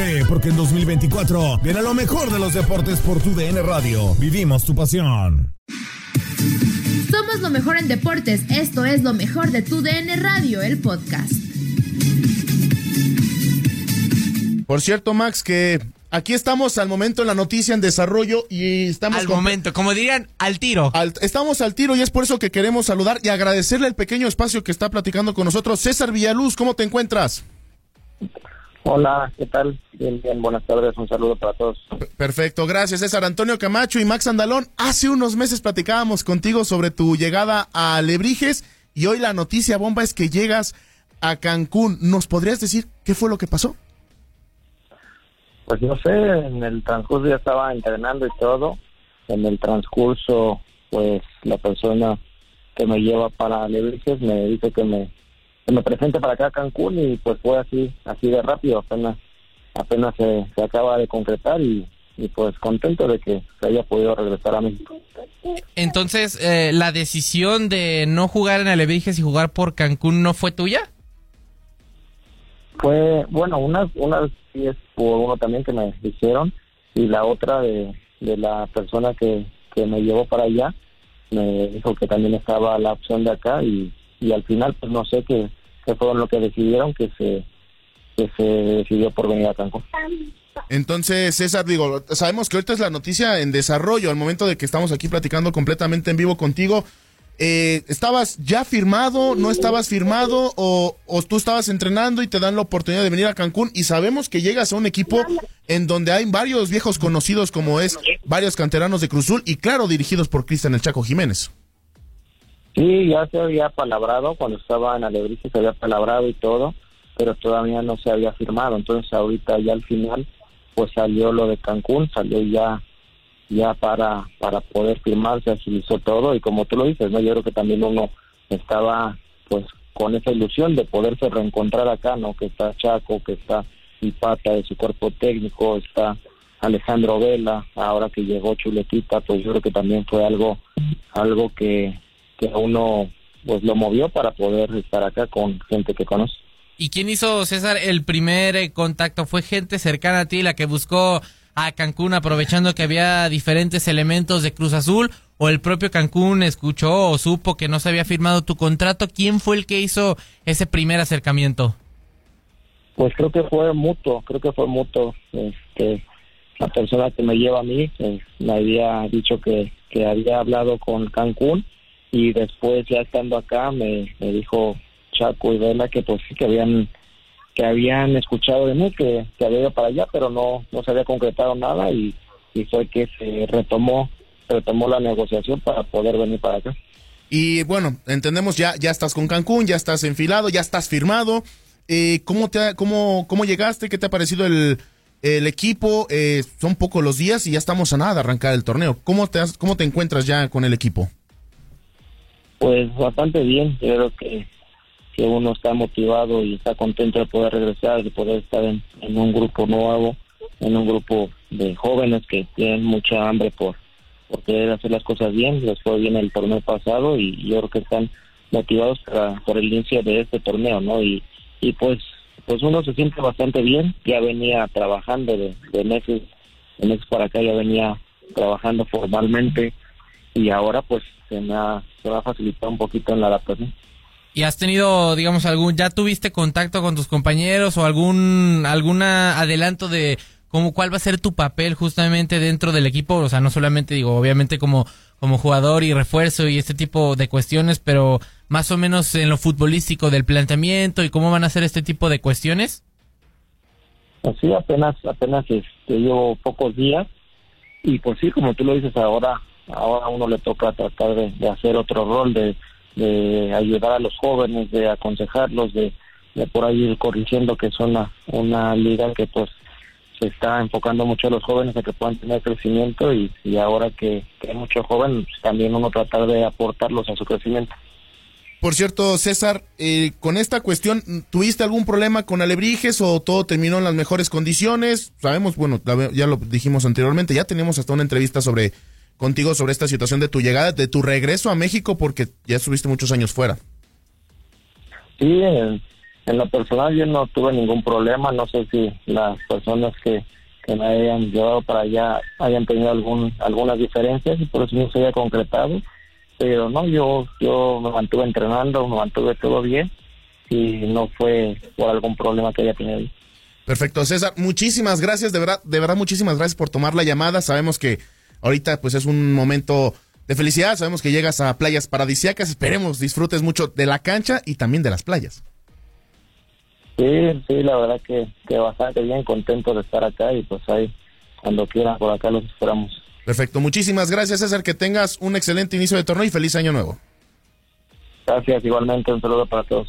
Prepárate, porque en 2024 viene lo mejor de los deportes por tu DN Radio. Vivimos tu pasión. Somos lo mejor en deportes. Esto es lo mejor de tu DN Radio, el podcast. Por cierto, Max, que aquí estamos al momento en la noticia en desarrollo y estamos... Al con- momento, como dirían, al tiro. al- estamos al tiro y es por eso que queremos saludar y agradecerle el pequeño espacio que está platicando con nosotros. César Villaluz, ¿cómo te encuentras? Hola, ¿qué tal? Bien, bien, buenas tardes, un saludo para todos. Perfecto, gracias César Antonio Camacho y Max Andalón. Hace unos meses platicábamos contigo sobre tu llegada a Lebrijes y hoy la noticia bomba es que llegas a Cancún. ¿Nos podrías decir qué fue lo que pasó? Pues no sé, en el transcurso ya estaba entrenando y todo. En el transcurso, pues la persona que me lleva para Lebrijes me dice que me, que me presente para acá a Cancún y pues fue así, así de rápido, apenas, apenas se, se acaba de concretar y, y pues contento de que se haya podido regresar a México. Entonces, eh, ¿la decisión de no jugar en Alebrijes y jugar por Cancún no fue tuya? Fue, bueno, una, una sí es por uno también que me hicieron y la otra de, de la persona que, que me llevó para allá me dijo que también estaba la opción de acá y, y al final pues no sé qué, qué fueron lo que decidieron que se que se decidió por venir a Cancún. Entonces, César, digo, sabemos que ahorita es la noticia en desarrollo, al momento de que estamos aquí platicando completamente en vivo contigo. Eh, ¿Estabas ya firmado, no estabas firmado o, o tú estabas entrenando y te dan la oportunidad de venir a Cancún? Y sabemos que llegas a un equipo en donde hay varios viejos conocidos como es varios canteranos de Cruzul y claro, dirigidos por Cristian El Chaco Jiménez. Sí, ya se había palabrado, cuando estaba en Alebrije se había palabrado y todo, pero todavía no se había firmado. Entonces ahorita ya al final pues salió lo de Cancún, salió ya ya para para poder firmar, se agilizó todo y como tú lo dices, ¿no? yo creo que también uno estaba pues con esa ilusión de poderse reencontrar acá, ¿no? Que está Chaco, que está Ipata de su cuerpo técnico, está Alejandro Vela, ahora que llegó Chuletita, pues yo creo que también fue algo algo que que a uno pues lo movió para poder estar acá con gente que conoce. ¿Y quién hizo, César, el primer eh, contacto? ¿Fue gente cercana a ti la que buscó a Cancún aprovechando que había diferentes elementos de Cruz Azul? ¿O el propio Cancún escuchó o supo que no se había firmado tu contrato? ¿Quién fue el que hizo ese primer acercamiento? Pues creo que fue mutuo, creo que fue mutuo. Este, la persona que me lleva a mí eh, me había dicho que, que había hablado con Cancún y después ya estando acá me, me dijo Chaco y Vela que pues sí que habían que habían escuchado de mí que, que había ido para allá pero no no se había concretado nada y, y fue que se retomó retomó la negociación para poder venir para acá. Y bueno, entendemos ya, ya estás con Cancún, ya estás enfilado, ya estás firmado. Eh, ¿cómo, te ha- cómo, ¿Cómo llegaste? ¿Qué te ha parecido el, el equipo, eh, son pocos los días y ya estamos a nada de arrancar el torneo. ¿Cómo te, ¿Cómo te encuentras ya con el equipo? Pues bastante bien, creo que, que uno está motivado y está contento de poder regresar, de poder estar en, un grupo nuevo, en un grupo de jóvenes que tienen mucha hambre por, por querer hacer las cosas bien. Les fue bien el torneo pasado y yo creo que están motivados para, por el inicio de este torneo, ¿no? Y, y pues pues uno se siente bastante bien, ya venía trabajando de, meses, de meses para acá ya venía trabajando formalmente y ahora pues se me ha, se me ha facilitado un poquito en la adaptación. ¿Y has tenido, digamos, algún, ya tuviste contacto con tus compañeros o algún, alguna adelanto de cómo, cuál va a ser tu papel justamente dentro del equipo? O sea, no solamente digo, obviamente como, como jugador y refuerzo y este tipo de cuestiones, pero más o menos en lo futbolístico del planteamiento y cómo van a ser este tipo de cuestiones. Pues sí, apenas, apenas este, llevo pocos días y pues sí, como tú lo dices ahora, ahora uno le toca tratar de, hacer otro rol, de, de, ayudar a los jóvenes, de aconsejarlos, de, de por ahí ir corrigiendo que es una, una liga que pues se está enfocando mucho a los jóvenes a que puedan tener crecimiento y, ahora que, hay muchos jóvenes, pues, también uno tratar de aportarlos a su crecimiento. Por cierto, César, eh, con esta cuestión, ¿tuviste algún problema con Alebrijes o todo terminó en las mejores condiciones? Sabemos, bueno, ya lo dijimos anteriormente, ya tenemos hasta una entrevista sobre contigo sobre esta situación de tu llegada, de tu regreso a México, porque ya estuviste muchos años fuera. Sí, en, lo personal yo no tuve ningún problema, no sé si las personas que, que me hayan llevado para allá hayan tenido algún, algunas diferencias y por eso no se haya concretado pero no, yo, yo me mantuve entrenando, me mantuve todo bien y no fue por algún problema que haya tenido. Perfecto, César, muchísimas gracias, de verdad, de verdad muchísimas gracias por tomar la llamada. Sabemos que ahorita pues es un momento de felicidad, sabemos que llegas a playas paradisíacas, esperemos disfrutes mucho de la cancha y también de las playas. Sí, sí, la verdad que, que bastante bien, contento de estar acá y pues ahí cuando quieran por acá los esperamos. Perfecto, muchísimas gracias César, que tengas un excelente inicio de torneo y feliz año nuevo. Gracias, igualmente un saludo para todos.